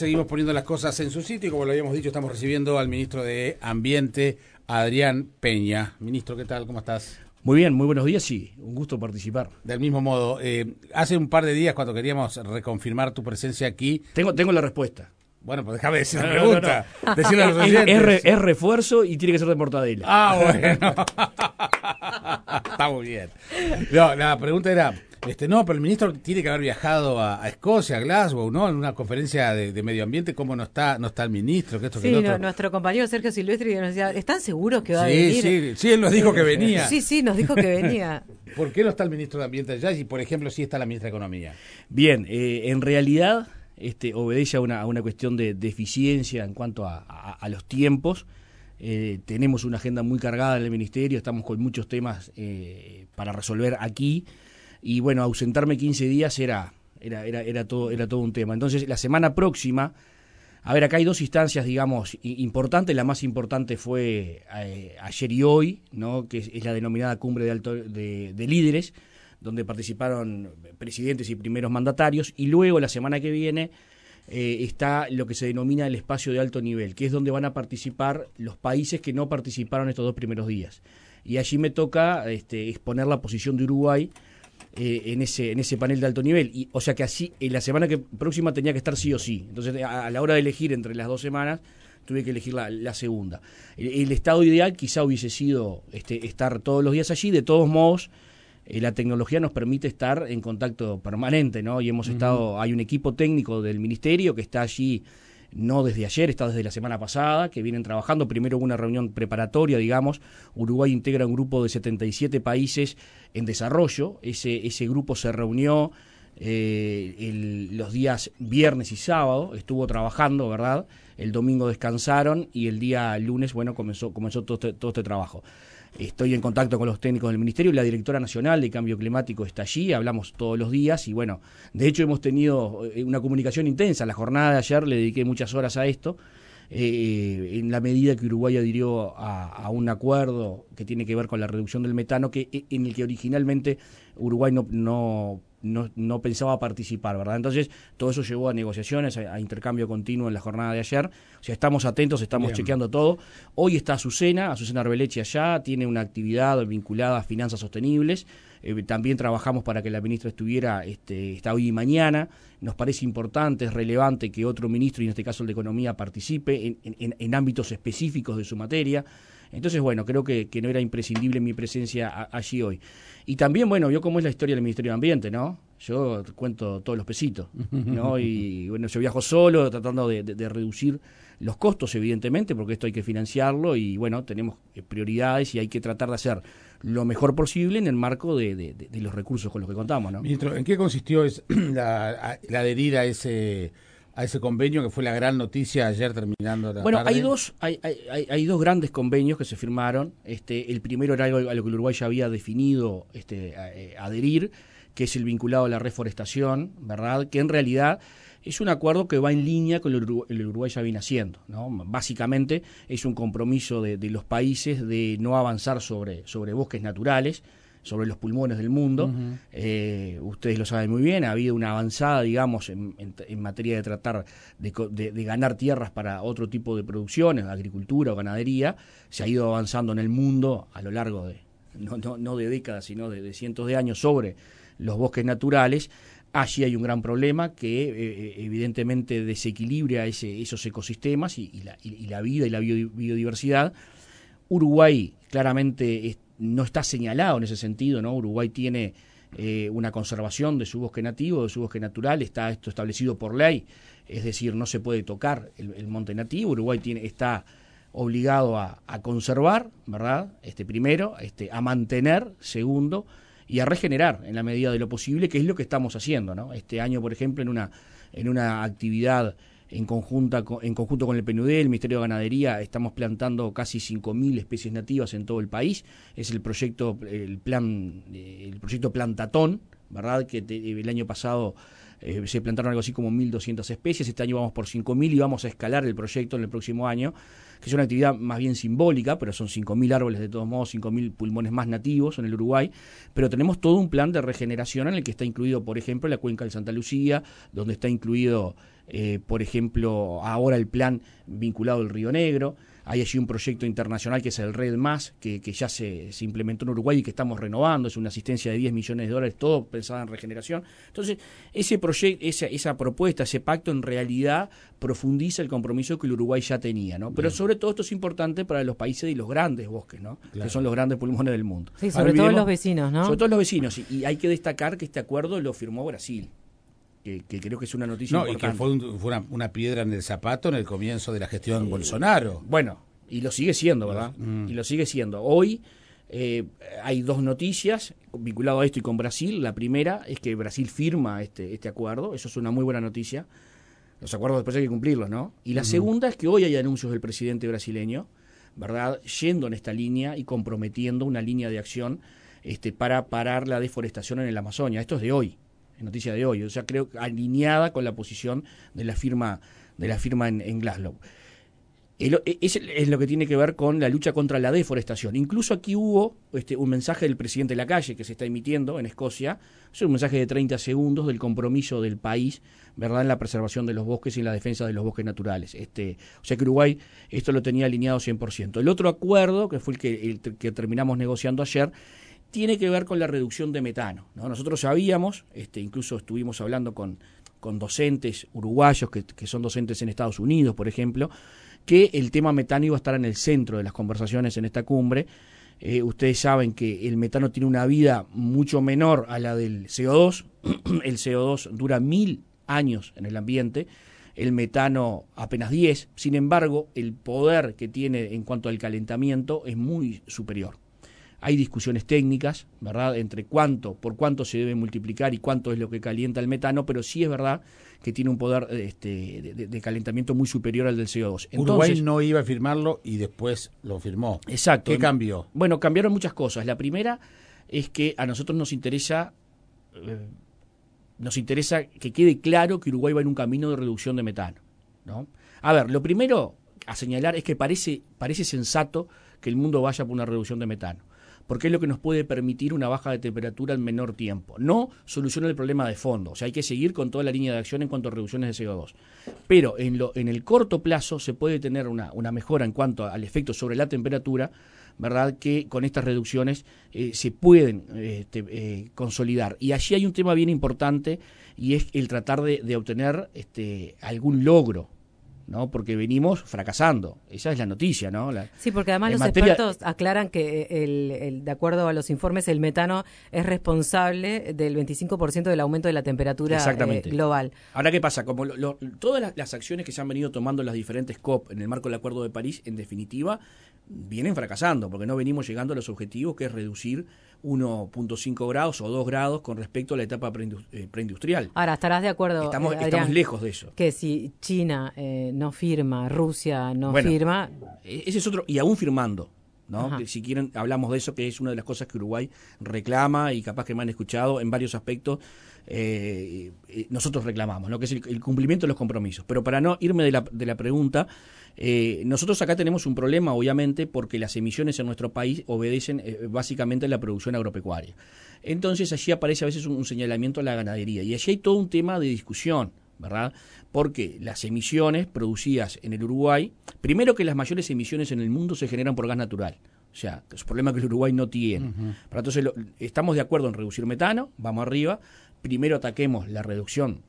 Seguimos poniendo las cosas en su sitio y como lo habíamos dicho, estamos recibiendo al ministro de Ambiente, Adrián Peña. Ministro, ¿qué tal? ¿Cómo estás? Muy bien, muy buenos días, sí, un gusto participar. Del mismo modo, eh, hace un par de días cuando queríamos reconfirmar tu presencia aquí... Tengo, tengo la respuesta. Bueno, pues déjame decir la pregunta. No, a los es, es, refuerzo y tiene que ser de mortadela. Ah, bueno. Está muy bien. No, la pregunta era, este, no, pero el ministro tiene que haber viajado a, Escocia, a Glasgow, ¿no? En una conferencia de, medio ambiente, ¿cómo no está, no está el ministro? Que esto, sí, que nuestro compañero Sergio Silvestri nos decía, ¿están seguros que va a venir? Sí, sí, él nos dijo que venía. Sí, sí, nos dijo que venía. ¿Por qué no está el ministro de Ambiente allá y, por ejemplo, sí está la ministra de Economía? Bien, eh, en realidad este, obedece a una, a una cuestión de, eficiencia en cuanto a, los tiempos. Eh, tenemos una agenda muy cargada en el Ministerio, estamos con muchos temas eh, para resolver aquí y bueno, ausentarme 15 días era, era, era, era, todo, era todo un tema. Entonces, la semana próxima, a ver, acá hay dos instancias, digamos, importantes. La más importante fue eh, ayer y hoy, ¿no? que es, la denominada cumbre de, alto, de, líderes, donde participaron presidentes y primeros mandatarios. Y luego, la semana que viene, eh, está lo que se denomina el espacio de alto nivel, que es donde van a participar los países que no participaron estos dos primeros días. Y allí me toca este, exponer la posición de Uruguay eh, en, ese, en ese panel de alto nivel. Y, o sea que así, en la semana que, próxima tenía que estar sí o sí. Entonces, a, la hora de elegir entre las dos semanas, tuve que elegir la, segunda. El, estado ideal quizá hubiese sido este, estar todos los días allí. De todos modos, eh, la tecnología nos permite estar en contacto permanente, ¿no? Y hemos estado, hay un equipo técnico del ministerio que está allí no desde ayer, está desde la semana pasada, que vienen trabajando. Primero hubo una reunión preparatoria, digamos. Uruguay integra un grupo de 77 países en desarrollo. Ese, ese grupo se reunió eh, los días viernes y sábado, estuvo trabajando, ¿verdad? El domingo descansaron y el día lunes, bueno, comenzó, comenzó todo este, todo este trabajo. Estoy en contacto con los técnicos del Ministerio, la directora nacional de Cambio Climático está allí, hablamos todos los días y bueno, de hecho hemos tenido eh, una comunicación intensa. La jornada de ayer le dediqué muchas horas a esto. Eh, en la medida que Uruguay adhirió a, un acuerdo que tiene que ver con la reducción del metano, que e, en el que originalmente Uruguay no no, no, pensaba participar, ¿verdad? Entonces, todo eso llevó a negociaciones, a, intercambio continuo en la jornada de ayer. O sea, estamos atentos, estamos chequeando todo. Hoy está Azucena, Azucena Arbeleche allá, tiene una actividad vinculada a finanzas sostenibles. Eh, también trabajamos para que la ministra estuviera, este, está hoy y mañana. Nos parece importante, es relevante que otro ministro, y en este caso el de Economía, participe en, en, ámbitos específicos de su materia. Entonces, bueno, creo que, que no era imprescindible mi presencia allí hoy. Y también, bueno, vio cómo es la historia del Ministerio de Ambiente, ¿no? Yo cuento todos los pesitos, ¿no? Y bueno, yo viajo solo tratando de, reducir los costos, evidentemente, porque esto hay que financiarlo y bueno, tenemos prioridades y hay que tratar de hacer lo mejor posible en el marco de, los recursos con los que contamos, ¿no? Ministro, ¿en qué consistió es la, la adherir a ese a ese convenio que fue la gran noticia ayer terminando la bueno hay dos hay, hay, hay, dos grandes convenios que se firmaron este el primero era algo a lo que el Uruguay ya había definido este eh, adherir que es el vinculado a la reforestación verdad que en realidad es un acuerdo que va en línea con lo que el Uruguay ya viene haciendo. ¿no? Básicamente es un compromiso de, de, los países de no avanzar sobre, sobre bosques naturales, sobre los pulmones del mundo. Eh, ustedes lo saben muy bien, ha habido una avanzada, digamos, en, materia de tratar de, ganar tierras para otro tipo de producciones, agricultura o ganadería. Se ha ido avanzando en el mundo a lo largo de, no, no, de décadas, sino de, cientos de años sobre los bosques naturales. Allí hay un gran problema que eh, eh, evidentemente desequilibra ese, esos ecosistemas y, la, y, la, vida y la biodiversidad. Uruguay claramente no está señalado en ese sentido, ¿no? Uruguay tiene eh, una conservación de su bosque nativo, de su bosque natural, está esto establecido por ley, es decir, no se puede tocar el, monte nativo, Uruguay tiene, está obligado a, conservar, ¿verdad? Este primero, este, a mantener, segundo, y a regenerar en la medida de lo posible, que es lo que estamos haciendo, ¿no? Este año, por ejemplo, en una, en una actividad en, conjunto con el PNUD, el Ministerio de Ganadería, estamos plantando casi 5.000 especies nativas en todo el país. Es el proyecto, el plan, el proyecto Plantatón, ¿verdad? Que el año pasado eh, se plantaron algo así como 1.200 especies, este año vamos por 5.000 y vamos a escalar el proyecto en el próximo año, que es una actividad más bien simbólica, pero son 5.000 árboles de todos modos, 5.000 pulmones más nativos en el Uruguay, pero tenemos todo un plan de regeneración en el que está incluido, por ejemplo, la cuenca de Santa Lucía, donde está incluido, eh, por ejemplo, ahora el plan vinculado al Río Negro, hay allí un proyecto internacional que es el Red Más, que, ya se, implementó en Uruguay y que estamos renovando. Es una asistencia de 10 millones de dólares, todo pensado en regeneración. Entonces, ese proyecto, esa, esa propuesta, ese pacto, en realidad profundiza el compromiso que el Uruguay ya tenía. ¿no? Pero sobre todo esto es importante para los países y los grandes bosques, ¿no? que son los grandes pulmones del mundo. Sí, sobre todo los vecinos, ¿no? Sobre todo los vecinos. y hay que destacar que este acuerdo lo firmó Brasil que, creo que es una noticia no, importante. y que fue, una, piedra en el zapato en el comienzo de la gestión Bolsonaro. Bueno, y lo sigue siendo, ¿verdad? Mm. Y lo sigue siendo. Hoy eh, hay dos noticias vinculadas a esto y con Brasil. La primera es que Brasil firma este, este acuerdo, eso es una muy buena noticia. Los acuerdos después hay que cumplirlos, ¿no? Y la segunda es que hoy hay anuncios del presidente brasileño, ¿verdad? Yendo en esta línea y comprometiendo una línea de acción este, para parar la deforestación en el Amazonia. Esto es de hoy noticia de hoy, o sea, creo alineada con la posición de la firma, de la firma en, Glasgow. E, es, es, lo que tiene que ver con la lucha contra la deforestación. Incluso aquí hubo este, un mensaje del presidente de la calle que se está emitiendo en Escocia. Es un mensaje de 30 segundos del compromiso del país verdad en la preservación de los bosques y en la defensa de los bosques naturales. Este, o sea que Uruguay esto lo tenía alineado 100%. El otro acuerdo, que fue el que, el que terminamos negociando ayer, tiene que ver con la reducción de metano. ¿no? Nosotros sabíamos, este, incluso estuvimos hablando con, con docentes uruguayos que, que, son docentes en Estados Unidos, por ejemplo, que el tema metano iba a estar en el centro de las conversaciones en esta cumbre. Eh, ustedes saben que el metano tiene una vida mucho menor a la del CO2. el CO2 dura mil años en el ambiente, el metano apenas 10. Sin embargo, el poder que tiene en cuanto al calentamiento es muy superior. Hay discusiones técnicas, ¿verdad?, entre cuánto, por cuánto se debe multiplicar y cuánto es lo que calienta el metano, pero sí es verdad que tiene un poder este, de, calentamiento muy superior al del CO2. Uruguay no iba a firmarlo y después lo firmó. Exacto. ¿Qué cambió? Bueno, cambiaron muchas cosas. La primera es que a nosotros nos interesa... Eh, nos interesa que quede claro que Uruguay va en un camino de reducción de metano. ¿no? A ver, lo primero a señalar es que parece, parece sensato que el mundo vaya por una reducción de metano porque es lo que nos puede permitir una baja de temperatura en menor tiempo. No soluciona el problema de fondo, o sea, hay que seguir con toda la línea de acción en cuanto a reducciones de CO2. Pero en, lo, en el corto plazo se puede tener una, una mejora en cuanto al efecto sobre la temperatura, ¿verdad? Que con estas reducciones eh, se pueden este, eh, consolidar. Y allí hay un tema bien importante y es el tratar de, de obtener este, algún logro ¿no? Porque venimos fracasando. Esa es la noticia, ¿no? sí, porque además los expertos aclaran que el, de acuerdo a los informes el metano es responsable del 25% del aumento de la temperatura eh, global. Ahora, ¿qué pasa? Como todas las, acciones que se han venido tomando las diferentes COP en el marco del Acuerdo de París, en definitiva, vienen fracasando, porque no venimos llegando a los objetivos que es reducir 1.5 grados o 2 grados con respecto a la etapa eh, preindustrial. Ahora, estarás de acuerdo. Estamos, estamos lejos de eso. Que si China eh, no firma, Rusia no firma. E-, ese es otro, y aún firmando. ¿no? si quieren, hablamos de eso, que es una de las cosas que Uruguay reclama y capaz que me han escuchado en varios aspectos. Eh, nosotros reclamamos, ¿no? que es el, cumplimiento de los compromisos. Pero para no irme de la, de la pregunta, eh, nosotros acá tenemos un problema, obviamente, porque las emisiones en nuestro país obedecen eh, básicamente a la producción agropecuaria. Entonces allí aparece a veces un, señalamiento a la ganadería y allí hay todo un tema de discusión. ¿verdad? Porque las emisiones producidas en el Uruguay, primero que las mayores emisiones en el mundo se generan por gas natural. O sea, es un problema que el Uruguay no tiene. entonces estamos de acuerdo en reducir metano, vamos arriba. Primero ataquemos la reducción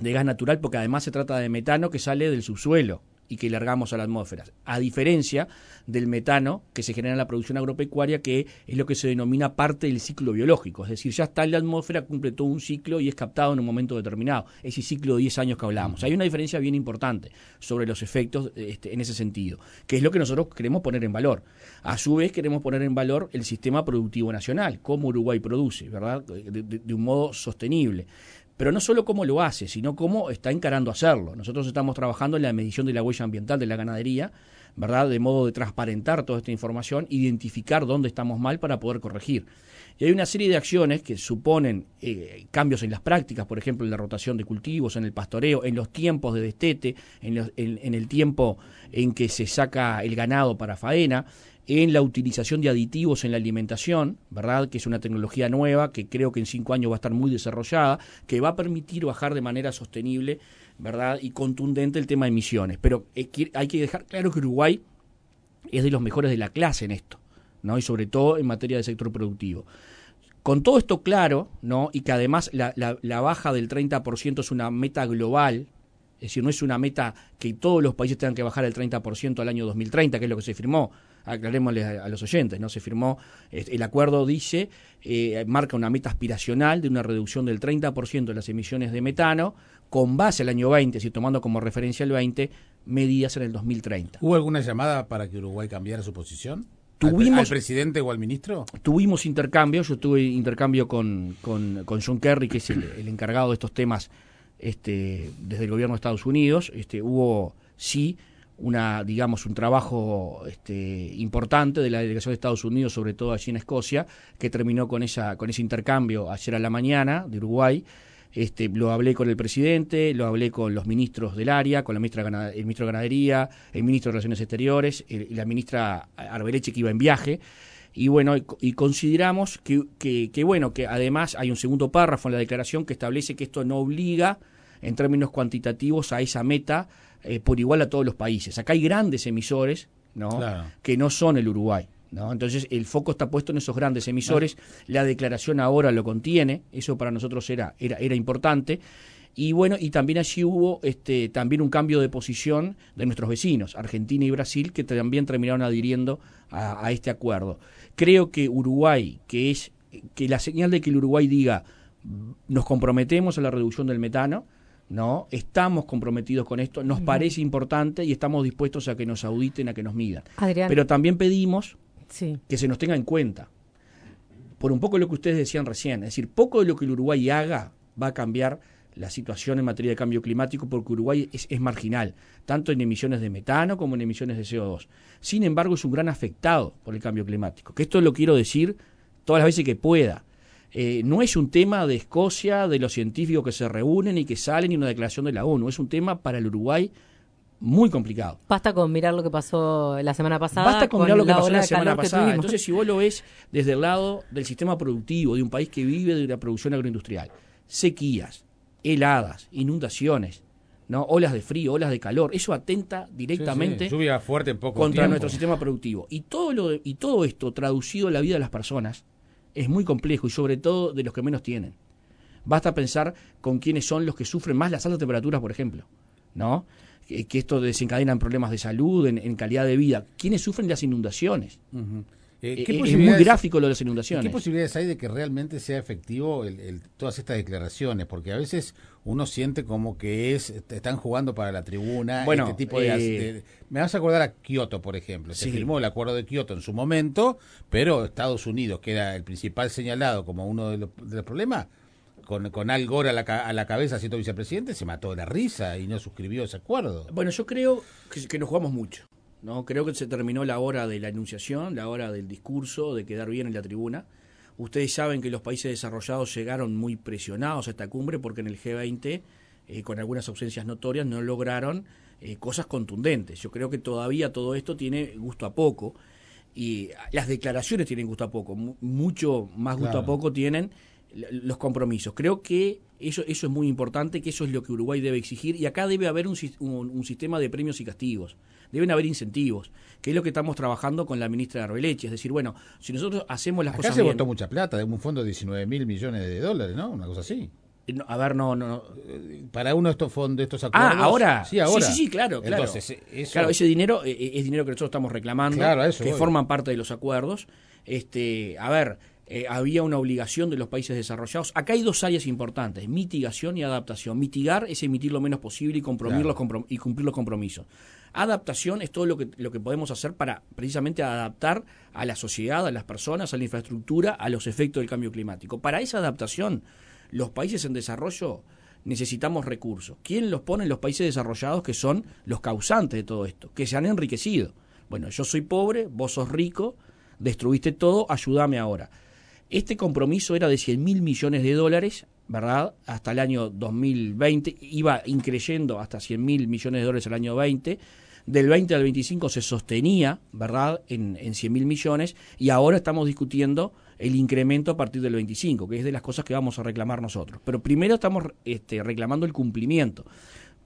de gas natural porque además se trata de metano que sale del subsuelo y que largamos a la atmósfera. A diferencia del metano que se genera en la producción agropecuaria, que es lo que se denomina parte del ciclo biológico. Es decir, ya está en la atmósfera, cumple todo un ciclo y es captado en un momento determinado. Ese ciclo de 10 años que hablamos. Hay una diferencia bien importante sobre los efectos este, en ese sentido, que es lo que nosotros queremos poner en valor. A su vez, queremos poner en valor el sistema productivo nacional, cómo Uruguay produce, ¿verdad? de un modo sostenible pero no solo cómo lo hace, sino cómo está encarando hacerlo. Nosotros estamos trabajando en la medición de la huella ambiental de la ganadería, ¿verdad? De modo de transparentar toda esta información, identificar dónde estamos mal para poder corregir. Y hay una serie de acciones que suponen eh, cambios en las prácticas, por ejemplo, en la rotación de cultivos, en el pastoreo, en los tiempos de destete, en, en el tiempo en que se saca el ganado para faena, en la utilización de aditivos en la alimentación, ¿verdad? Que es una tecnología nueva que creo que en cinco años va a estar muy desarrollada, que va a permitir bajar de manera sostenible, ¿verdad? Y contundente el tema de emisiones. Pero eh, hay que dejar claro que Uruguay es de los mejores de la clase en esto, ¿no? Y sobre todo en materia de sector productivo. Con todo esto claro, ¿no? Y que además la, la, baja del 30% es una meta global, es decir, no es una meta que todos los países tengan que bajar el 30% al año 2030, que es lo que se firmó. Aclarémosle a, los oyentes, ¿no? Se firmó, el acuerdo dice, eh, marca una meta aspiracional de una reducción del 30% de las emisiones de metano, con base al año 20, si tomando como referencia el 20, medidas en el 2030. ¿Hubo alguna llamada para que Uruguay cambiara su posición? Tuvimos, ¿Al, presidente o al ministro? Tuvimos intercambio, yo tuve intercambio con, con, John Kerry, que es el, encargado de estos temas este, desde el gobierno de Estados Unidos. Este, hubo, sí, una, digamos, un trabajo este, importante de la delegación de Estados Unidos, sobre todo allí en Escocia, que terminó con, esa, con ese intercambio ayer a la mañana de Uruguay. Este, lo hablé con el presidente, lo hablé con los ministros del área, con la ministra, el ministro de Ganadería, el ministro de Relaciones Exteriores y la ministra Arbeleche que iba en viaje. Y bueno, y, consideramos que, que, bueno, que además hay un segundo párrafo en la declaración que establece que esto no obliga en términos cuantitativos a esa meta eh, por igual a todos los países. Acá hay grandes emisores ¿no? que no son el Uruguay. ¿no? Entonces el foco está puesto en esos grandes emisores, la declaración ahora lo contiene, eso para nosotros era, era, era importante. Y bueno, y también allí hubo este, también un cambio de posición de nuestros vecinos, Argentina y Brasil, que también terminaron adhiriendo a, a este acuerdo. Creo que Uruguay, que es que la señal de que el Uruguay diga nos comprometemos a la reducción del metano, ¿no? Estamos comprometidos con esto, nos parece importante y estamos dispuestos a que nos auditen, a que nos midan. Pero también pedimos que se nos tenga en cuenta. Por un poco lo que ustedes decían recién, es decir, poco de lo que el Uruguay haga va a cambiar la situación en materia de cambio climático porque Uruguay es, marginal, tanto en emisiones de metano como en emisiones de CO2. Sin embargo, es un gran afectado por el cambio climático, que esto lo quiero decir todas las veces que pueda. Eh, no es un tema de Escocia, de los científicos que se reúnen y que salen y una declaración de la ONU, es un tema para el Uruguay muy complicado. Basta con mirar lo que pasó la semana pasada. Basta con, mirar lo que pasó la semana pasada. Entonces, si vos lo ves desde el lado del sistema productivo, de un país que vive de la producción agroindustrial, sequías, heladas, inundaciones, ¿no? olas de frío, olas de calor, eso atenta directamente Lluvia fuerte poco contra nuestro sistema productivo. Y todo, lo y todo esto traducido en la vida de las personas es muy complejo y sobre todo de los que menos tienen. Basta pensar con quiénes son los que sufren más las altas temperaturas, por ejemplo, ¿no? que, esto desencadena problemas de salud, en, calidad de vida. ¿Quiénes sufren las inundaciones? Eh, eh, es muy gráfico lo de las inundaciones. ¿Qué posibilidades hay de que realmente sea efectivo el, todas estas declaraciones? Porque a veces uno siente como que es están jugando para la tribuna. Bueno, este tipo de, eh, me vas a acordar a Kioto, por ejemplo. Se firmó el acuerdo de Kioto en su momento, pero Estados Unidos, que era el principal señalado como uno de los, de los problemas, con, con Al Gore a la, a la cabeza siendo vicepresidente, se mató de la risa y no suscribió ese acuerdo. Bueno, yo creo que, nos jugamos mucho. No Creo que se terminó la hora de la enunciación, la hora del discurso, de quedar bien en la tribuna. Ustedes saben que los países desarrollados llegaron muy presionados a esta cumbre porque en el G20, eh, con algunas ausencias notorias, no lograron eh, cosas contundentes. Yo creo que todavía todo esto tiene gusto a poco y las declaraciones tienen gusto a poco, mucho más gusto a poco tienen los compromisos. Creo que eso, eso es muy importante, que eso es lo que Uruguay debe exigir y acá debe haber un, un, sistema de premios y castigos, deben haber incentivos, que es lo que estamos trabajando con la ministra de Arbeleche, es decir, bueno, si nosotros hacemos las acá cosas se votó mucha plata, de un fondo de 19 mil millones de dólares, ¿no? Una cosa así. Eh, a ver, no, no, eh, Para uno de estos fondos, estos acuerdos. Ah, ahora. Sí, ahora. Sí, sí, claro, claro. Entonces, Claro, ese dinero es dinero que nosotros estamos reclamando, que forman parte de los acuerdos. Este, a ver, eh, había una obligación de los países desarrollados. Acá hay dos áreas importantes, mitigación y adaptación. Mitigar es emitir lo menos posible y, y cumplir los compromisos. Adaptación es todo lo que, lo que podemos hacer para precisamente adaptar a la sociedad, a las personas, a la infraestructura, a los efectos del cambio climático. Para esa adaptación, los países en desarrollo necesitamos recursos. ¿Quién los pone? Los países desarrollados que son los causantes de todo esto, que se han enriquecido. Bueno, yo soy pobre, vos sos rico, destruiste todo, ayúdame ahora. Este compromiso era de 100 mil millones de dólares, ¿verdad? Hasta el año 2020, iba increyendo hasta 100 mil millones de dólares el año 20 del 20 al 25 se sostenía, ¿verdad?, en, en 100 mil millones y ahora estamos discutiendo el incremento a partir del 25, que es de las cosas que vamos a reclamar nosotros. Pero primero estamos este, reclamando el cumplimiento,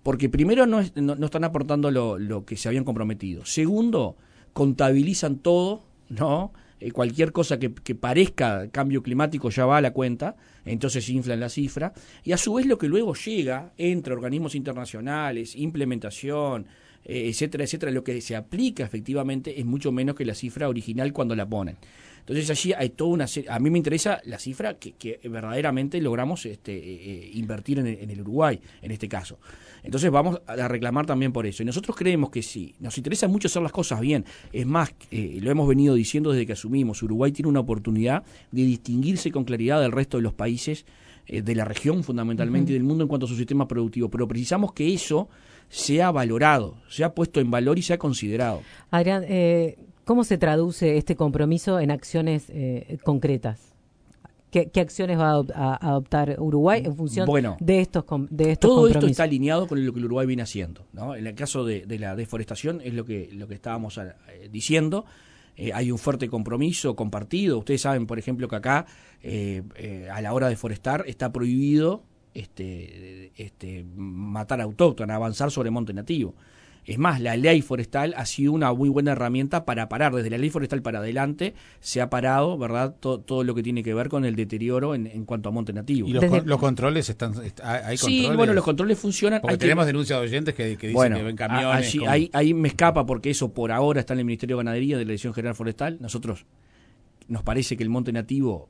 porque primero no, no, están aportando lo, que se habían comprometido. Segundo, contabilizan todo, ¿no? Eh, cualquier cosa que, parezca cambio climático ya va a la cuenta, entonces inflan la cifra, y a su vez lo que luego llega entre organismos internacionales, implementación, eh, etcétera, etcétera, lo que se aplica efectivamente es mucho menos que la cifra original cuando la ponen. Entonces allí hay toda una serie, a mí me interesa la cifra que, verdaderamente logramos este, eh, eh, invertir en el, Uruguay, en este caso. Entonces vamos a reclamar también por eso. Y nosotros creemos que sí, nos interesa mucho hacer las cosas bien. Es más, lo hemos venido diciendo desde que asumimos, Uruguay tiene una oportunidad de distinguirse con claridad del resto de los países de la región fundamentalmente y del mundo en cuanto a su sistema productivo. Pero precisamos que eso se ha valorado, se ha puesto en valor y se ha considerado. Adrián, eh, ¿cómo se traduce este compromiso en acciones eh, concretas? ¿Qué, acciones va a adoptar Uruguay en función de estos, de estos Todo esto está alineado con lo que Uruguay viene haciendo. ¿no? En el caso de, la deforestación es lo que, lo que estábamos eh, diciendo. hay un fuerte compromiso compartido. Ustedes saben, por ejemplo, que acá a la hora de forestar está prohibido este, este, matar autóctona, avanzar sobre monte nativo. Es más, la ley forestal ha sido una muy buena herramienta para parar. Desde la ley forestal para adelante se ha parado, ¿verdad? Todo, lo que tiene que ver con el deterioro en, cuanto a monte nativo. ¿Y los, controles están.? ¿Hay sí, bueno, los controles funcionan. Porque tenemos denuncias de oyentes que, dicen que ven camiones. ahí, ahí me escapa porque eso por ahora está en el Ministerio de Ganadería de la Dirección General Forestal. Nosotros nos parece que el monte nativo,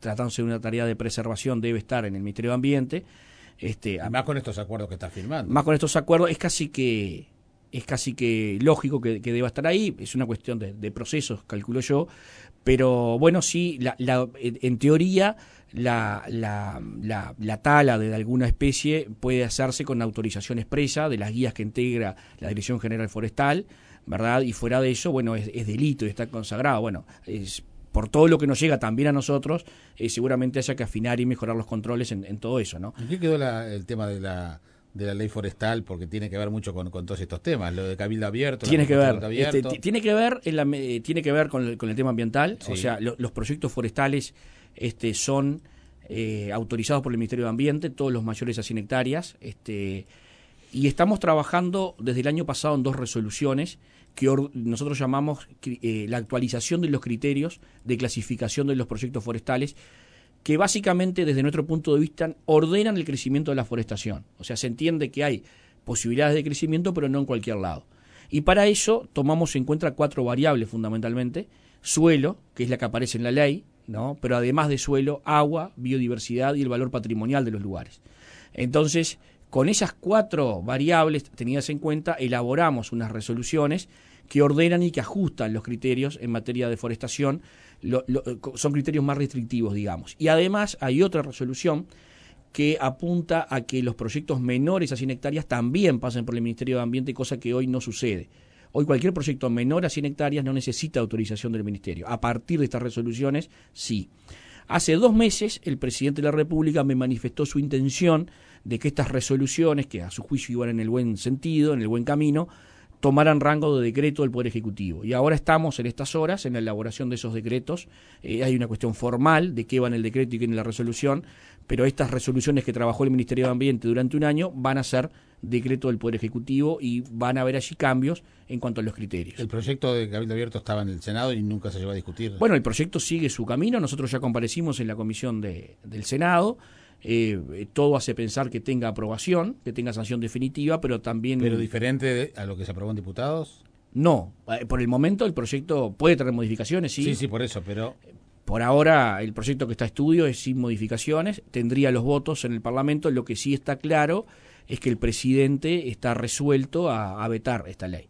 tratándose de una tarea de preservación, debe estar en el Ministerio de Ambiente. Este, más con estos acuerdos que está firmando. Más con estos acuerdos, es casi que es casi que lógico que, deba estar ahí, es una cuestión de, procesos, calculo yo, pero bueno, sí, la, en teoría la, la, la, tala de alguna especie puede hacerse con autorización expresa de las guías que integra la Dirección General Forestal, ¿verdad? Y fuera de eso, bueno, es, es delito y está consagrado. Bueno, es por todo lo que nos llega también a nosotros, eh, seguramente haya que afinar y mejorar los controles en, todo eso, ¿no? ¿En qué quedó el tema de la de la ley forestal porque tiene que ver mucho con, todos estos temas. Lo de cabildo abierto tiene que ver. este, tiene que ver en la, tiene que ver con el, tema ambiental. O sea los proyectos forestales este son eh, autorizados por el Ministerio de Ambiente todos los mayores a 100 hectáreas este y estamos trabajando desde el año pasado en dos resoluciones que nosotros llamamos eh, la actualización de los criterios de clasificación de los proyectos forestales, que básicamente desde nuestro punto de vista ordenan el crecimiento de la forestación. O sea, se entiende que hay posibilidades de crecimiento, pero no en cualquier lado. Y para eso tomamos en cuenta cuatro variables fundamentalmente. Suelo, que es la que aparece en la ley, ¿no? pero además de suelo, agua, biodiversidad y el valor patrimonial de los lugares. Entonces, con esas cuatro variables tenidas en cuenta, elaboramos unas resoluciones que ordenan y que ajustan los criterios en materia de deforestación, son criterios más restrictivos, digamos. Y además hay otra resolución que apunta a que los proyectos menores a 100 hectáreas también pasen por el Ministerio de Ambiente, cosa que hoy no sucede. Hoy cualquier proyecto menor a 100 hectáreas no necesita autorización del Ministerio. A partir de estas resoluciones, sí. Hace dos meses el presidente de la República me manifestó su intención de que estas resoluciones, que a su juicio iban en el buen sentido, en el buen camino, tomaran rango de decreto del Poder Ejecutivo. Y ahora estamos en estas horas en la elaboración de esos decretos. Eh, hay una cuestión formal de qué va en el decreto y qué en la resolución, pero estas resoluciones que trabajó el Ministerio de Ambiente durante un año van a ser decreto del Poder Ejecutivo y van a haber allí cambios en cuanto a los criterios. El proyecto de Cabildo Abierto estaba en el Senado y nunca se llevó a discutir. Bueno, el proyecto sigue su camino. Nosotros ya comparecimos en la comisión de, del Senado. Eh, todo hace pensar que tenga aprobación, que tenga sanción definitiva, pero también... ¿Pero diferente a lo que se aprobó en diputados? No, eh, por el momento el proyecto puede tener modificaciones, sí. Sí, sí, por eso, pero... Por ahora el proyecto que está a estudio es sin modificaciones, tendría los votos en el Parlamento, lo que sí está claro es que el presidente está resuelto a, vetar esta ley.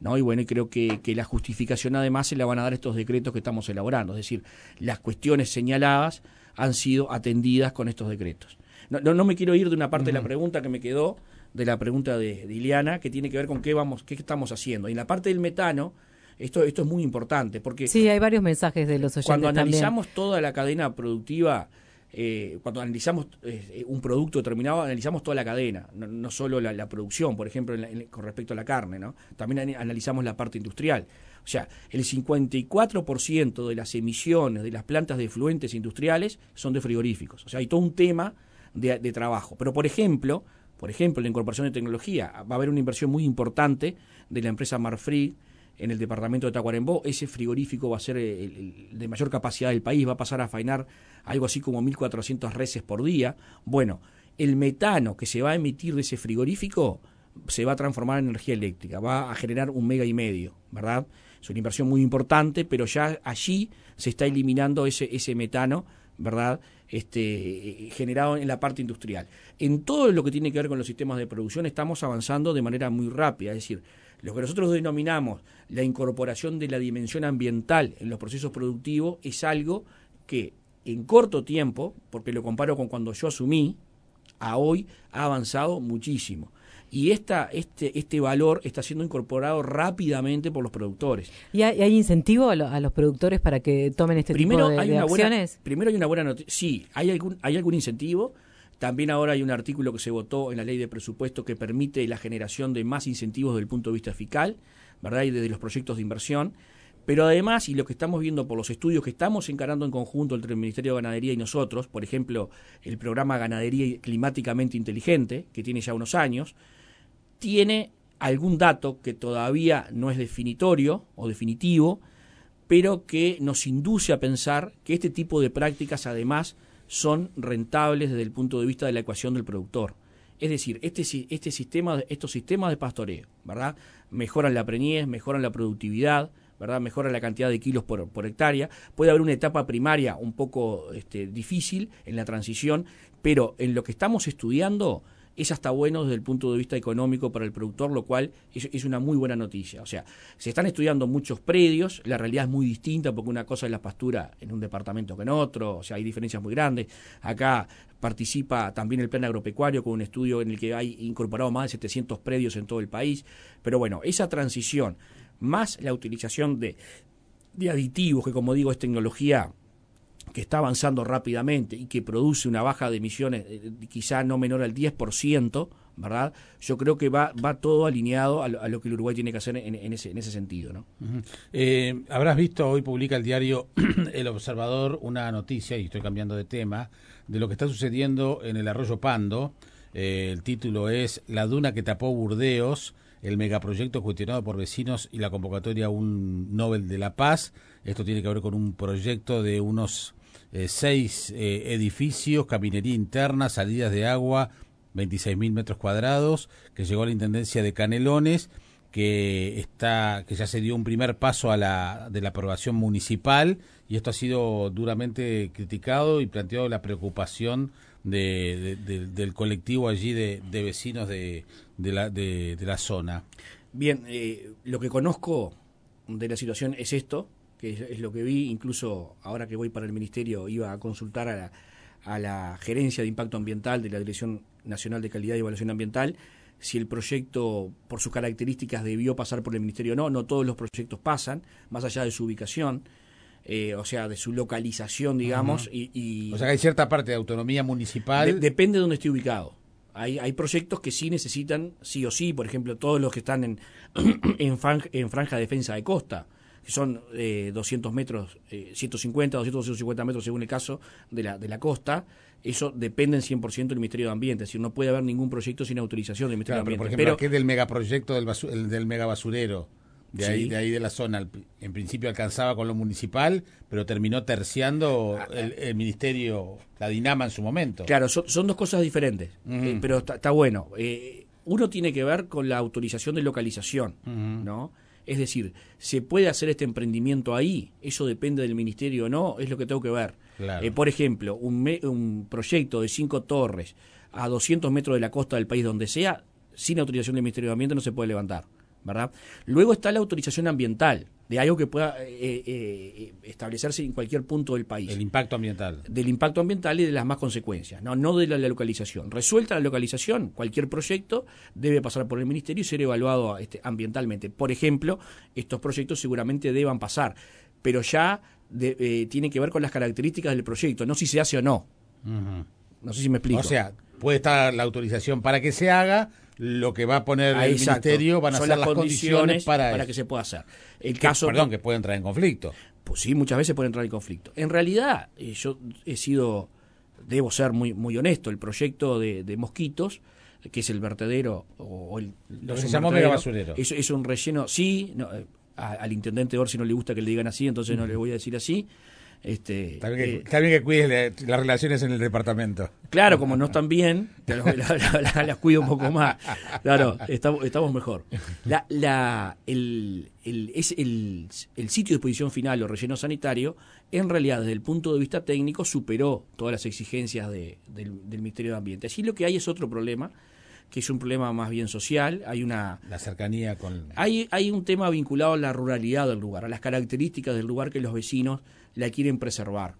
¿no? Y bueno, y creo que, que, la justificación además se la van a dar estos decretos que estamos elaborando, es decir, las cuestiones señaladas han sido atendidas con estos decretos. No, no, me quiero ir de una parte de la pregunta que me quedó, de la pregunta de, de, Iliana, que tiene que ver con qué vamos, qué estamos haciendo. Y en la parte del metano, Esto, esto es muy importante porque... Sí, hay varios mensajes de los oyentes Cuando analizamos toda la cadena productiva, eh, cuando analizamos eh, un producto determinado, analizamos toda la cadena, no, solo la, producción, por ejemplo, con respecto a la carne, ¿no? También analizamos la parte industrial. O sea, el 54% de las emisiones de las plantas de fluentes industriales son de frigoríficos. O sea, hay todo un tema de, trabajo. Pero, por ejemplo, por ejemplo, la incorporación de tecnología, va a haber una inversión muy importante de la empresa Marfrig en el departamento de Tacuarembó. Ese frigorífico va a ser el, de mayor capacidad del país, va a pasar a faenar algo así como 1.400 reses por día. Bueno, el metano que se va a emitir de ese frigorífico se va a transformar en energía eléctrica, va a generar un mega y medio, ¿verdad? Es una inversión muy importante, pero ya allí se está eliminando ese, ese metano, ¿verdad? Este, generado en la parte industrial. En todo lo que tiene que ver con los sistemas de producción estamos avanzando de manera muy rápida, es decir, lo que nosotros denominamos la incorporación de la dimensión ambiental en los procesos productivos es algo que en corto tiempo, porque lo comparo con cuando yo asumí, a hoy ha avanzado muchísimo. Y esta, este, este valor está siendo incorporado rápidamente por los productores. ¿Y hay, incentivo a, los productores para que tomen este tipo de, hay una acciones? primero hay una buena noticia. Sí, hay algún, hay algún incentivo también ahora hay un artículo que se votó en la ley de presupuesto que permite la generación de más incentivos desde el punto de vista fiscal, ¿verdad? Y desde los proyectos de inversión. Pero además, y lo que estamos viendo por los estudios que estamos encarando en conjunto entre el Ministerio de Ganadería y nosotros, por ejemplo, el programa Ganadería Climáticamente Inteligente, que tiene ya unos años, tiene algún dato que todavía no es definitorio o definitivo, pero que nos induce a pensar que este tipo de prácticas además son rentables desde el punto de vista de la ecuación del productor. Es decir, este, este sistema, estos sistemas de pastoreo, ¿verdad? Mejoran la preñez, mejoran la productividad, ¿verdad? Mejoran la cantidad de kilos por, por hectárea. Puede haber una etapa primaria un poco este, difícil en la transición, pero en lo que estamos estudiando es hasta bueno desde el punto de vista económico para el productor, lo cual es, una muy buena noticia. O sea, se están estudiando muchos predios, la realidad es muy distinta porque una cosa es la pastura en un departamento que en otro, o sea, hay diferencias muy grandes. Acá participa también el plan agropecuario con un estudio en el que hay incorporado más de 700 predios en todo el país. Pero bueno, esa transición, más la utilización de, de aditivos, que como digo es tecnología que está avanzando rápidamente y que produce una baja de emisiones eh, quizá no menor al 10%, ¿verdad? Yo creo que va, va todo alineado a lo, que el Uruguay tiene que hacer en, ese, en ese sentido, ¿no? Eh, habrás visto, hoy publica el diario El Observador una noticia, y estoy cambiando de tema, de lo que está sucediendo en el arroyo Pando. Eh, el título es La duna que tapó Burdeos, el megaproyecto cuestionado por vecinos y la convocatoria a un Nobel de la Paz. Esto tiene que ver con un proyecto de unos eh, seis eh, edificios, caminería interna, salidas de agua, 26.000 metros cuadrados, que llegó a la Intendencia de Canelones, que, está, que ya se dio un primer paso a la, de la aprobación municipal y esto ha sido duramente criticado y planteado la preocupación de, del colectivo allí de, vecinos de, la, de, la zona. Bien, eh, lo que conozco de la situación es esto, que es, lo que vi, incluso ahora que voy para el ministerio iba a consultar a la, a la gerencia de impacto ambiental de la Dirección Nacional de Calidad y Evaluación Ambiental si el proyecto por sus características debió pasar por el ministerio o no. No todos los proyectos pasan, más allá de su ubicación. Eh, o sea, de su localización, digamos. y, o sea, que hay cierta parte de autonomía municipal. depende de dónde esté ubicado. Hay, hay proyectos que sí necesitan, sí o sí, por ejemplo, todos los que están en, en, franja, en franja de defensa de costa que son eh, 200 metros, eh, 150, 200, 250 metros según el caso de la, de la costa, eso depende en 100% del Ministerio de Ambiente, es decir, no puede haber ningún proyecto sin autorización del Ministerio de Ambiente. Pero, por ejemplo, pero, del megaproyecto del, del megabasurero, de ahí, de ahí de la zona, en principio alcanzaba con lo municipal, pero terminó terciando el, Ministerio, la Dinama en su momento. Claro, son, dos cosas diferentes, eh, pero está, bueno. Eh, uno tiene que ver con la autorización de localización, ¿no? Es decir, ¿se puede hacer este emprendimiento ahí? ¿Eso depende del ministerio o no? Es lo que tengo que ver. Eh, por ejemplo, un, un proyecto de cinco torres a 200 metros de la costa del país donde sea, sin autorización del Ministerio de Ambiente no se puede levantar. ¿verdad? Luego está la autorización ambiental, de algo que pueda eh, eh, establecerse en cualquier punto del país. El impacto ambiental. Del impacto ambiental y de las más consecuencias, no, no de la, localización. Resuelta la localización, cualquier proyecto debe pasar por el Ministerio y ser evaluado este, ambientalmente. Por ejemplo, estos proyectos seguramente deban pasar, pero ya eh, tiene que ver con las características del proyecto, no si se hace o no. No sé si me explico. O sea, puede estar la autorización para que se haga, lo que va a poner el ministerio van a ser las, condiciones, para, que se pueda hacer. El caso perdón, que puede entrar en conflicto. Pues sí, muchas veces puede entrar en conflicto. En realidad, eh, yo he sido, debo ser muy, muy honesto, el proyecto de, Mosquitos, que es el vertedero o el... Lo que se mega basurero. Es, es, un relleno, sí, no, eh, al intendente Orsi no le gusta que le digan así, entonces no le voy a decir así. Este, está, bien que, eh, cuides las relaciones en el departamento. Claro, como no están bien, las cuido un poco más. Claro, estamos, mejor. La, el, es el, sitio de exposición final o relleno sanitario, en realidad, desde el punto de vista técnico, superó todas las exigencias del, del Ministerio de Ambiente. Así lo que hay es otro problema, que es un problema más bien social. Hay una. La cercanía con. Hay, hay un tema vinculado a la ruralidad del lugar, a las características del lugar que los vecinos la quieren preservar.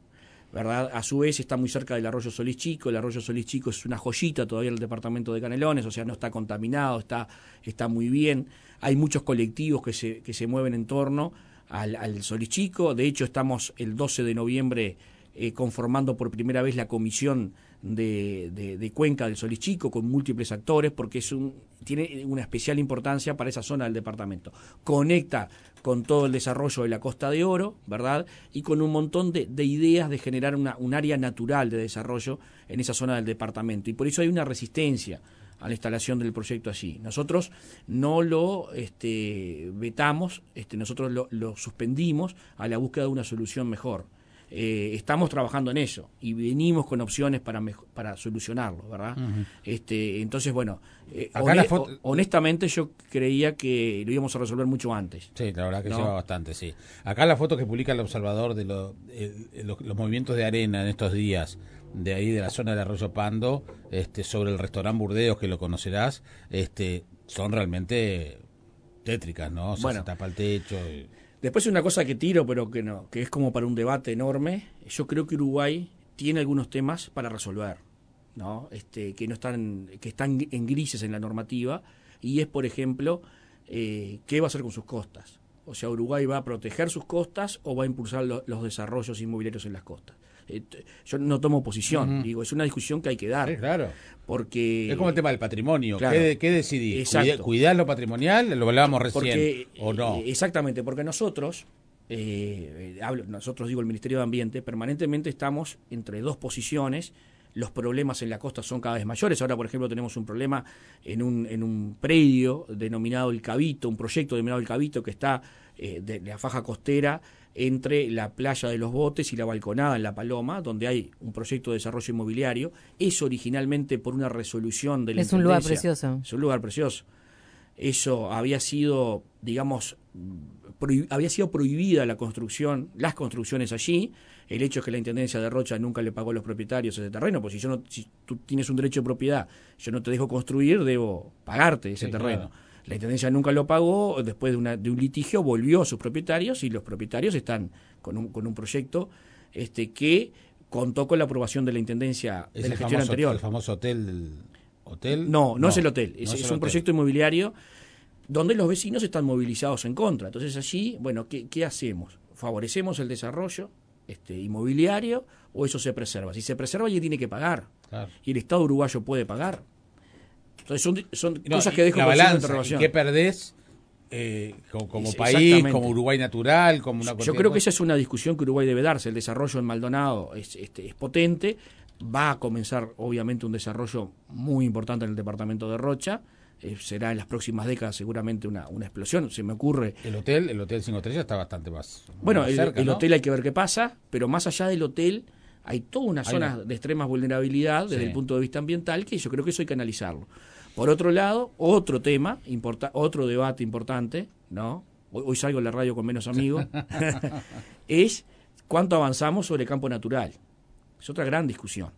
¿verdad? A su vez está muy cerca del arroyo Solís Chico, el arroyo Solís Chico es una joyita todavía en el departamento de Canelones, o sea, no está contaminado, está, está muy bien. Hay muchos colectivos que se, que se mueven en torno al, al Solís Chico, de hecho estamos el 12 de noviembre eh, conformando por primera vez la comisión de, de, Cuenca del Solís Chico con múltiples actores porque es un, tiene una especial importancia para esa zona del departamento. Conecta con todo el desarrollo de la Costa de Oro, ¿verdad? Y con un montón de, ideas de generar una, un área natural de desarrollo en esa zona del departamento. Y por eso hay una resistencia a la instalación del proyecto allí. Nosotros no lo este, vetamos, este, nosotros lo suspendimos a la búsqueda de una solución mejor. Eh, estamos trabajando en eso y venimos con opciones para para solucionarlo, ¿verdad? este, entonces, bueno, eh, honestamente yo creía que lo íbamos a resolver mucho antes. Sí, la verdad que lleva bastante, sí. Acá la foto que publica el observador de los, movimientos de arena en estos días, de ahí de la zona de Arroyo Pando, este, sobre el restaurante Burdeos, que lo conocerás, este, son realmente tétricas, ¿no? O sea, se tapa el techo. Y... Después una cosa que tiro, pero que no, que es como para un debate enorme. Yo creo que Uruguay tiene algunos temas para resolver, ¿no? Este, que no están, que están en grises en la normativa, y es, por ejemplo, eh, qué va a hacer con sus costas. O sea, Uruguay va a proteger sus costas o va a impulsar los desarrollos inmobiliarios en las costas. Eh, yo no tomo posición, digo, es una discusión que hay que dar. claro. Porque. Es como el tema del patrimonio. ¿Qué, ¿Qué, decidís? ¿Cuidar lo patrimonial? Lo hablábamos recién. ¿O no? Eh, exactamente, porque nosotros. Eh, hablo, nosotros digo el Ministerio de Ambiente, permanentemente estamos entre dos posiciones los problemas en la costa son cada vez mayores. Ahora, por ejemplo, tenemos un problema en un, en un predio denominado El Cabito, un proyecto denominado El Cabito que está de la faja costera entre la playa de los botes y la balconada en La Paloma, donde hay un proyecto de desarrollo inmobiliario. Es originalmente por una resolución de la Es un lugar precioso. Es un lugar precioso. Eso había sido, digamos, había sido prohibida la construcción, las construcciones allí. El hecho es que la Intendencia de Rocha nunca le pagó a los propietarios ese terreno, pues si yo no, si tú tienes un derecho de propiedad, yo no te dejo construir, debo pagarte ese terreno. La Intendencia nunca lo pagó, después de, una, de un litigio volvió a sus propietarios y los propietarios están con un, con un proyecto este, que contó con la aprobación de la Intendencia de la gestión anterior. ¿El famoso hotel? hotel? No, no, es el hotel, es, un proyecto inmobiliario donde los vecinos están movilizados en contra. Entonces allí, bueno, ¿qué, qué hacemos? ¿Favorecemos el desarrollo este, inmobiliario o eso se preserva? Si se preserva, allí tiene que pagar. Y el Estado uruguayo puede pagar. Entonces son, son cosas que dejo la balanza, ¿Qué perdés eh, como, país, como Uruguay natural? como una Yo creo que esa es una discusión que Uruguay debe darse. El desarrollo en Maldonado es, este, es potente. Va a comenzar, obviamente, un desarrollo muy importante en el departamento de Rocha. Eh, será en las próximas décadas seguramente una, una explosión. Se me ocurre. El hotel, el hotel 5 estrellas está bastante más. Bueno, el, hotel hay que ver qué pasa, pero más allá del hotel hay toda una zona de extrema vulnerabilidad desde el punto de vista ambiental que yo creo que eso hay que analizarlo. Por otro lado, otro tema, otro debate importante, ¿no? Hoy, salgo en la radio con menos amigos, es cuánto avanzamos sobre el campo natural. Es otra gran discusión,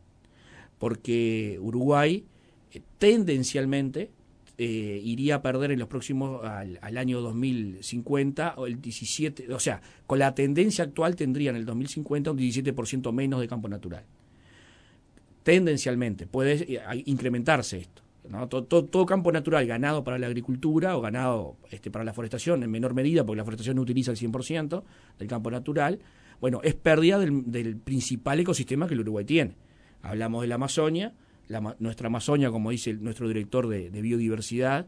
porque Uruguay eh, tendencialmente eh, iría a perder en los próximos, al, año 2050, o el 17, o sea, con la tendencia actual tendría en el 2050 un 17% menos de campo natural. Tendencialmente, puede eh, incrementarse esto. Todo, campo natural ganado para la agricultura o ganado este, para la forestación en menor medida, porque la forestación no utiliza el 100% del campo natural, bueno, es pérdida del, principal ecosistema que el Uruguay tiene. Hablamos de la Amazonia, nuestra Amazonia, como dice nuestro director de, biodiversidad,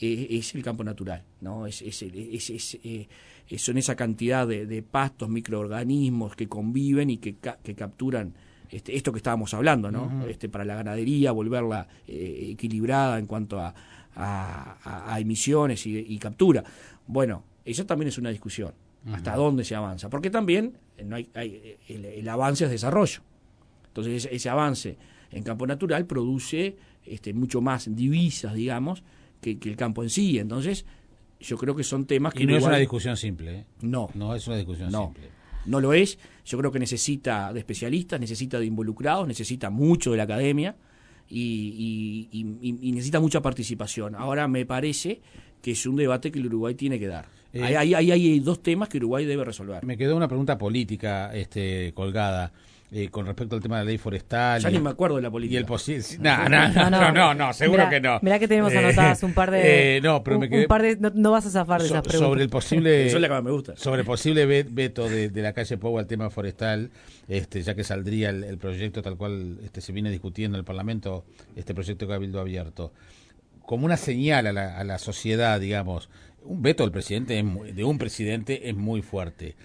eh, es el campo natural, ¿no? Es, eh, son esa cantidad de, pastos, microorganismos que conviven y que, que capturan este, esto que estábamos hablando, ¿no? este, para la ganadería, volverla eh, equilibrada en cuanto a, a, emisiones y, captura. Bueno, eso también es una discusión. ¿Hasta dónde se avanza? Porque también no hay, el, avance es desarrollo. Entonces, ese, avance en campo natural produce este, mucho más divisas, digamos, que, el campo en sí. Entonces, yo creo que son temas que... Y no es una discusión simple. ¿eh? No. No es una discusión simple no lo es. Yo creo que necesita de especialistas, necesita de involucrados, necesita mucho de la academia y, necesita mucha participación. Ahora me parece que es un debate que el Uruguay tiene que dar. Eh, hay, hay, dos temas que Uruguay debe resolver. Me quedó una pregunta política este, colgada. Eh, con respecto al tema de la ley forestal. Ya ni me acuerdo de la política. Y el posible. No no, no, no, seguro que no. Mirá que tenemos eh, anotadas un par de. no, pero me quedé, un par de, no, vas a zafar de esas preguntas. Sobre el posible. Eso es la que me gusta. Sobre el posible veto de, de la calle Pou al tema forestal, este, ya que saldría el, proyecto tal cual este, se viene discutiendo en el Parlamento, este proyecto de Cabildo Abierto. Como una señal a la, a la sociedad, digamos, un veto del presidente de un presidente es muy fuerte.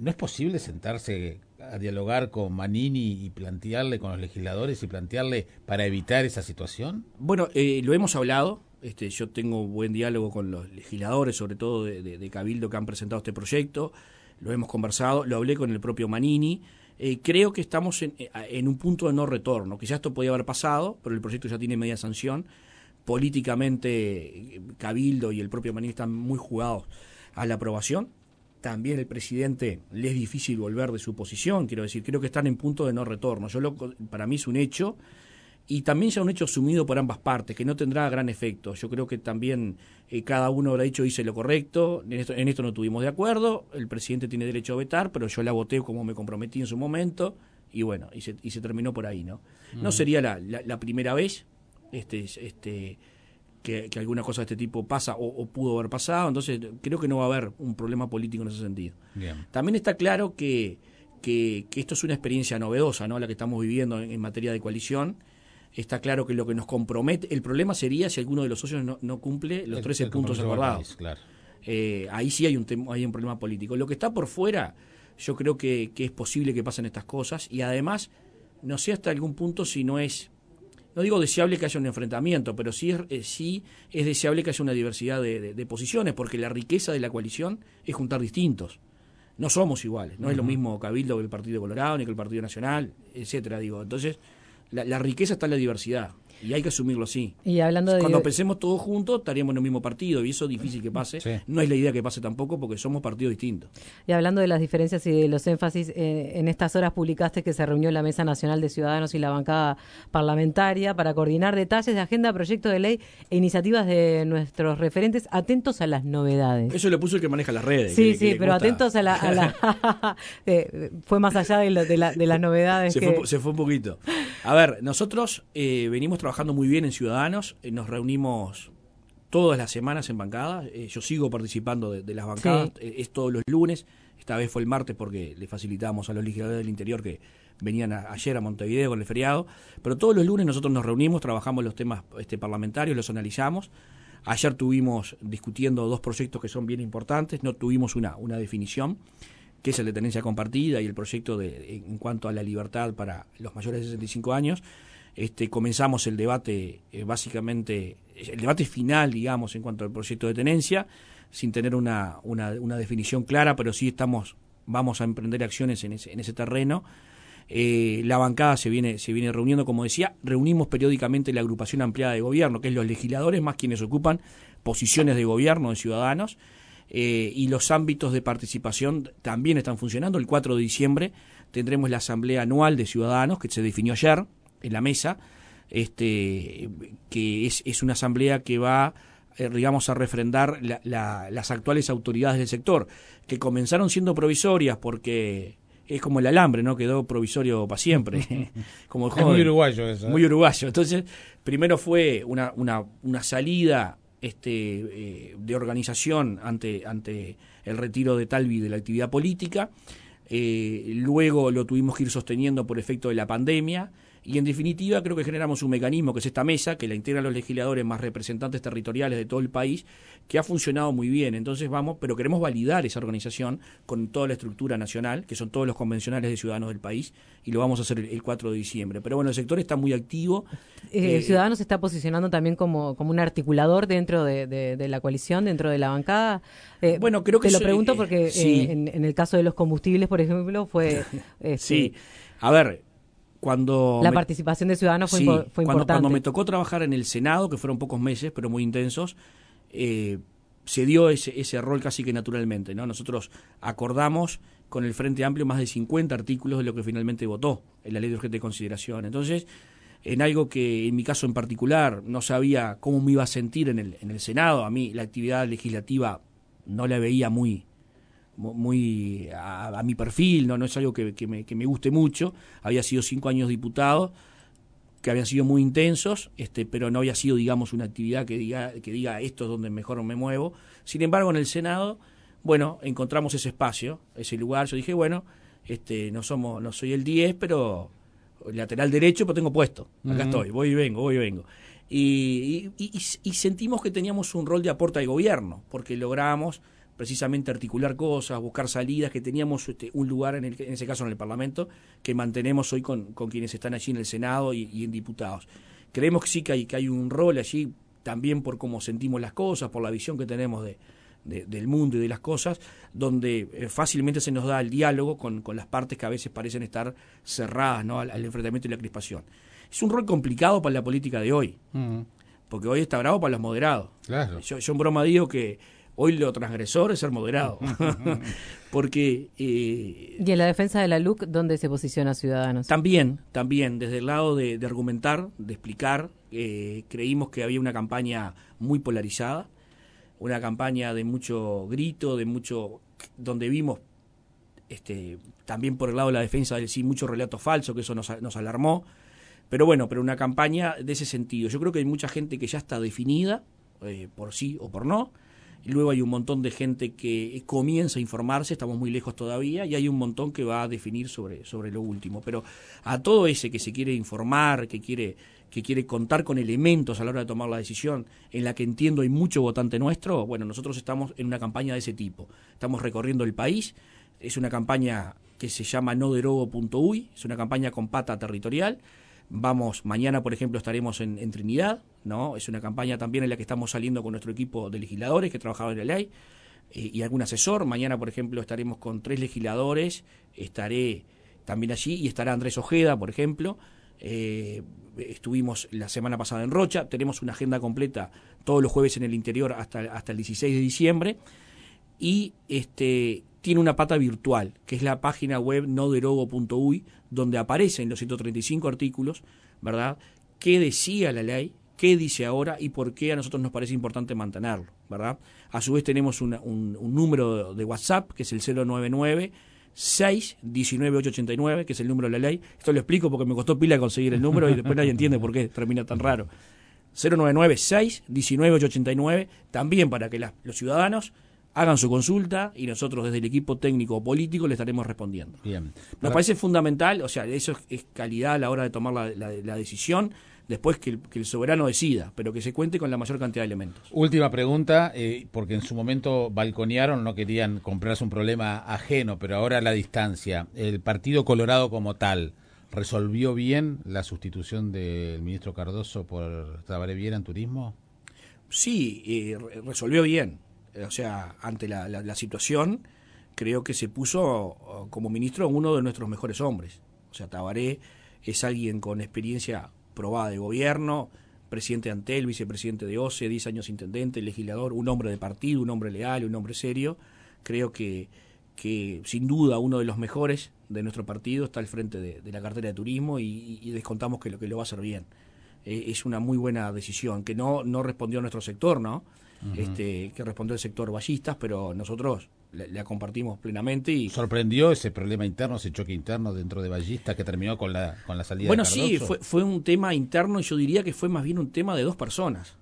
¿No es posible sentarse a dialogar con Manini y plantearle con los legisladores y plantearle para evitar esa situación? Bueno, eh, lo hemos hablado. Este, yo tengo buen diálogo con los legisladores, sobre todo de, Cabildo, que han presentado este proyecto. Lo hemos conversado, lo hablé con el propio Manini. Eh, creo que estamos en, en, un punto de no retorno. Quizás esto podía haber pasado, pero el proyecto ya tiene media sanción. Políticamente, Cabildo y el propio Manini están muy jugados a la aprobación también el presidente le es difícil volver de su posición, quiero decir, creo que están en punto de no retorno. Yo lo, para mí es un hecho y también ya un hecho asumido por ambas partes, que no tendrá gran efecto. Yo creo que también eh, cada uno habrá dicho hice lo correcto, en esto, en esto no tuvimos de acuerdo, el presidente tiene derecho a vetar, pero yo la voté como me comprometí en su momento y bueno, y se, y se terminó por ahí, ¿no? No sería la, la, la primera vez, este, este que, alguna cosa de este tipo pasa o, pudo haber pasado, entonces creo que no va a haber un problema político en ese sentido. También está claro que, que, esto es una experiencia novedosa, ¿no? la que estamos viviendo en, materia de coalición. Está claro que lo que nos compromete, el problema sería si alguno de los socios no, cumple los 13 puntos acordados. Eh, ahí sí hay un, hay un problema político. Lo que está por fuera, yo creo que, que es posible que pasen estas cosas y además, no sé hasta algún punto si no es no digo deseable que haya un enfrentamiento, pero sí es, eh, sí es deseable que haya una diversidad de, posiciones, porque la riqueza de la coalición es juntar distintos. No somos iguales, no es lo mismo Cabildo que el Partido Colorado, ni que el Partido Nacional, etcétera, digo. Entonces, la, la riqueza está en la diversidad. Y hay que asumirlo así. Y hablando de Cuando pensemos todos juntos, estaríamos en el mismo partido y eso es difícil que pase. No es la idea que pase tampoco porque somos partidos distintos. Y hablando de las diferencias y de los énfasis, eh, en estas horas publicaste que se reunió la Mesa Nacional de Ciudadanos y la bancada parlamentaria para coordinar detalles de agenda, proyecto de ley e iniciativas de nuestros referentes atentos a las novedades. Eso le puso el que maneja las redes. Sí, sí, pero atentos a la... Eh, fue más allá de, las novedades. Se, fue, se, fue, un poquito. A ver, nosotros eh, venimos trabajando trabajando muy bien en Ciudadanos, eh, nos reunimos todas las semanas en bancada, eh, yo sigo participando de, las bancadas, eh, es todos los lunes, esta vez fue el martes porque le facilitábamos a los legisladores del interior que venían ayer a Montevideo con el feriado, pero todos los lunes nosotros nos reunimos, trabajamos los temas este, parlamentarios, los analizamos. Ayer tuvimos discutiendo dos proyectos que son bien importantes, no tuvimos una, una definición, que es el de tenencia compartida y el proyecto de, en cuanto a la libertad para los mayores de 65 años. Este, comenzamos el debate, eh, básicamente, el debate final, digamos, en cuanto al proyecto de tenencia, sin tener una, una, definición clara, pero sí estamos, vamos a emprender acciones en ese, en ese terreno. Eh, la bancada se viene, se viene reuniendo, como decía, reunimos periódicamente la agrupación ampliada de gobierno, que es los legisladores más quienes ocupan posiciones de gobierno de ciudadanos, eh, y los ámbitos de participación también están funcionando. El 4 de diciembre tendremos la asamblea anual de ciudadanos que se definió ayer, en la mesa, este, que es, es una asamblea que va eh, digamos, a refrendar las actuales autoridades del sector, que comenzaron siendo provisorias porque es como el alambre, ¿no? Quedó provisorio para siempre. como muy uruguayo eso. ¿eh? Muy uruguayo. Entonces, primero fue una, una, una salida este, eh, de organización ante, ante el retiro de Talvi de la actividad política. luego lo tuvimos que ir sosteniendo por efecto de la pandemia y en definitiva creo que generamos un mecanismo que es esta mesa, que la integran los legisladores más representantes territoriales de todo el país, que ha funcionado muy bien. Entonces vamos, pero queremos validar esa organización con toda la estructura nacional, que son todos los convencionales de ciudadanos del país, y lo vamos a hacer el, 4 de diciembre. Pero bueno, el sector está muy activo. Eh, eh, Ciudadanos se está posicionando también como, como un articulador dentro de, la coalición, dentro de la bancada. Eh, bueno, creo que... Te lo pregunto porque en, el caso de los combustibles, por ejemplo, fue... Este, sí, a ver, cuando la participación de ciudadanos fue, importante. Cuando me tocó trabajar en el Senado, que fueron pocos meses, pero muy intensos, eh, se dio ese, ese rol casi que naturalmente. ¿no? Nosotros acordamos con el Frente Amplio más de 50 artículos de lo que finalmente votó en la ley de urgente consideración. Entonces, en algo que en mi caso en particular no sabía cómo me iba a sentir en el, en el Senado, a mí la actividad legislativa no la veía muy, muy a, mi perfil, no, no es algo que, me, que, me, guste mucho. Había sido cinco años diputado, que habían sido muy intensos, este, pero no había sido, digamos, una actividad que diga, que diga esto es donde mejor me muevo. Sin embargo, en el Senado, bueno, encontramos ese espacio, ese lugar. Yo dije, bueno, este, no somos, no soy el 10, pero lateral derecho, pero tengo puesto. Acá estoy, voy y vengo, voy y vengo. Y, y, y, sentimos que teníamos un rol de aporte al gobierno, porque logramos precisamente articular cosas, buscar salidas, que teníamos este, un lugar, en, el, en ese caso en el Parlamento, que mantenemos hoy con, quienes están allí en el Senado y, en diputados. Creemos que sí que hay, que hay un rol allí, también por cómo sentimos las cosas, por la visión que tenemos de, del mundo y de las cosas, donde eh, fácilmente se nos da el diálogo con, las partes que a veces parecen estar cerradas ¿no? al, enfrentamiento y la crispación. Es un rol complicado para la política de hoy, porque hoy está bravo para los moderados. Yo, yo en broma digo que Hoy lo transgresor es ser moderado. Porque. Eh, ¿Y en la defensa de la LUC, dónde se posiciona Ciudadanos? También, también, desde el lado de, argumentar, de explicar, eh, creímos que había una campaña muy polarizada, una campaña de mucho grito, de mucho. donde vimos este, también por el lado de la defensa del sí mucho relato falso, que eso nos, nos alarmó. Pero bueno, pero una campaña de ese sentido. Yo creo que hay mucha gente que ya está definida, eh, por sí o por no luego hay un montón de gente que comienza a informarse, estamos muy lejos todavía, y hay un montón que va a definir sobre, sobre lo último. Pero a todo ese que se quiere informar, que quiere, que quiere contar con elementos a la hora de tomar la decisión, en la que entiendo hay mucho votante nuestro, bueno, nosotros estamos en una campaña de ese tipo. Estamos recorriendo el país, es una campaña que se llama noderogo.uy, es una campaña con pata territorial, Vamos, mañana, por ejemplo, estaremos en, Trinidad, ¿no? Es una campaña también en la que estamos saliendo con nuestro equipo de legisladores que trabajado en la ley eh, y algún asesor. Mañana, por ejemplo, estaremos con tres legisladores, estaré también allí y estará Andrés Ojeda, por ejemplo. Eh, estuvimos la semana pasada en Rocha, tenemos una agenda completa todos los jueves en el interior hasta, hasta el 16 de diciembre y este tiene una pata virtual, que es la página web noderogo.uy, donde aparecen los 135 artículos, ¿verdad? ¿Qué decía la ley? ¿Qué dice ahora? Y por qué a nosotros nos parece importante mantenerlo, ¿verdad? A su vez tenemos un, número de WhatsApp, que es el 099 6 889, que es el número de la ley. Esto lo explico porque me costó pila conseguir el número y después nadie entiende por qué termina tan raro. 099 6 889, también para que los ciudadanos hagan su consulta y nosotros desde el equipo técnico o político le estaremos respondiendo. Bien. Nos parece fundamental, o sea, eso es, calidad a la hora de tomar la, decisión, después que el, soberano decida, pero que se cuente con la mayor cantidad de elementos. Última pregunta, eh, porque en su momento balconearon, no querían comprarse un problema ajeno, pero ahora a la distancia, el Partido Colorado como tal, ¿resolvió bien la sustitución del ministro Cardoso por Tabaré Viera en turismo? Sí, eh, resolvió bien o sea, ante la, la, situación, creo que se puso como ministro uno de nuestros mejores hombres. O sea, Tabaré es alguien con experiencia probada de gobierno, presidente de Antel, vicepresidente de OCE, 10 años intendente, legislador, un hombre de partido, un hombre leal, un hombre serio. Creo que, que sin duda uno de los mejores de nuestro partido está al frente de, la cartera de turismo y, descontamos que lo, que lo va a hacer bien. eh, es una muy buena decisión, que no, no respondió a nuestro sector, ¿no? Este, que respondió el sector ballistas, pero nosotros la, compartimos plenamente. y ¿Sorprendió ese problema interno, ese choque interno dentro de ballistas que terminó con la, con la salida bueno, de Bueno, sí, fue, fue un tema interno y yo diría que fue más bien un tema de dos personas.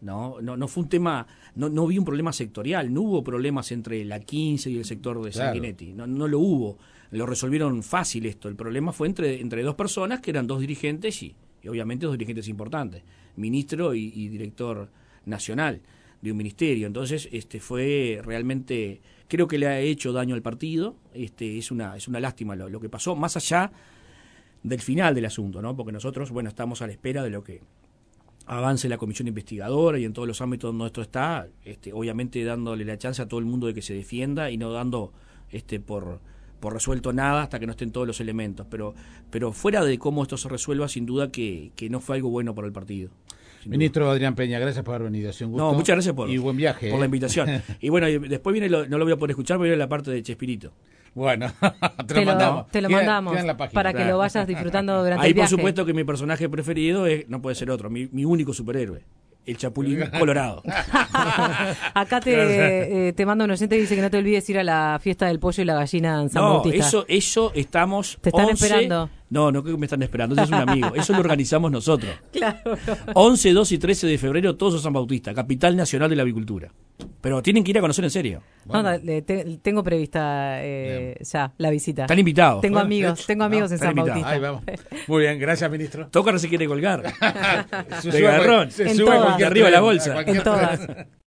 No, no, no fue un tema, no, no vi un problema sectorial, no hubo problemas entre la 15 y el sector de Sanguinetti, no, no lo hubo, lo resolvieron fácil esto, el problema fue entre, entre dos personas que eran dos dirigentes y, obviamente dos dirigentes importantes, ministro y, director nacional de un ministerio, entonces este fue realmente, creo que le ha hecho daño al partido, este es una, es una lástima lo, lo que pasó, más allá del final del asunto, ¿no? porque nosotros, bueno, estamos a la espera de lo que avance la comisión investigadora y en todos los ámbitos donde esto está, este, obviamente dándole la chance a todo el mundo de que se defienda y no dando este por por resuelto nada hasta que no estén todos los elementos. Pero, pero fuera de cómo esto se resuelva, sin duda que, que no fue algo bueno para el partido. Ministro Adrián Peña, gracias por haber venido. No, muchas gracias por, y buen viaje, por la ¿eh? invitación. y bueno, después viene, no lo voy a poder escuchar, pero viene la parte de Chespirito. Bueno, te, lo, mandamos, te lo mandamos para que lo vayas disfrutando durante Ahí, el viaje. por supuesto, que mi personaje preferido es, no puede ser otro, mi, mi único superhéroe el Chapulín Colorado. Acá te, eh, te manda un oyente y dice que no te olvides ir a la fiesta del pollo y la gallina en San no, Bautista. eso, eso estamos. Te están esperando. No, no creo que me están esperando, eso es un amigo. Eso lo organizamos nosotros. Claro. 11, 12 y 13 de febrero, todos a San Bautista, capital nacional de la avicultura. Pero tienen que ir a conocer en serio. No, tengo prevista eh, ya la visita. Están invitados. Tengo amigos, tengo amigos en San Bautista. Muy bien, gracias, ministro. Toca si quiere colgar. de garrón. Se, sube arriba de la bolsa. En todas.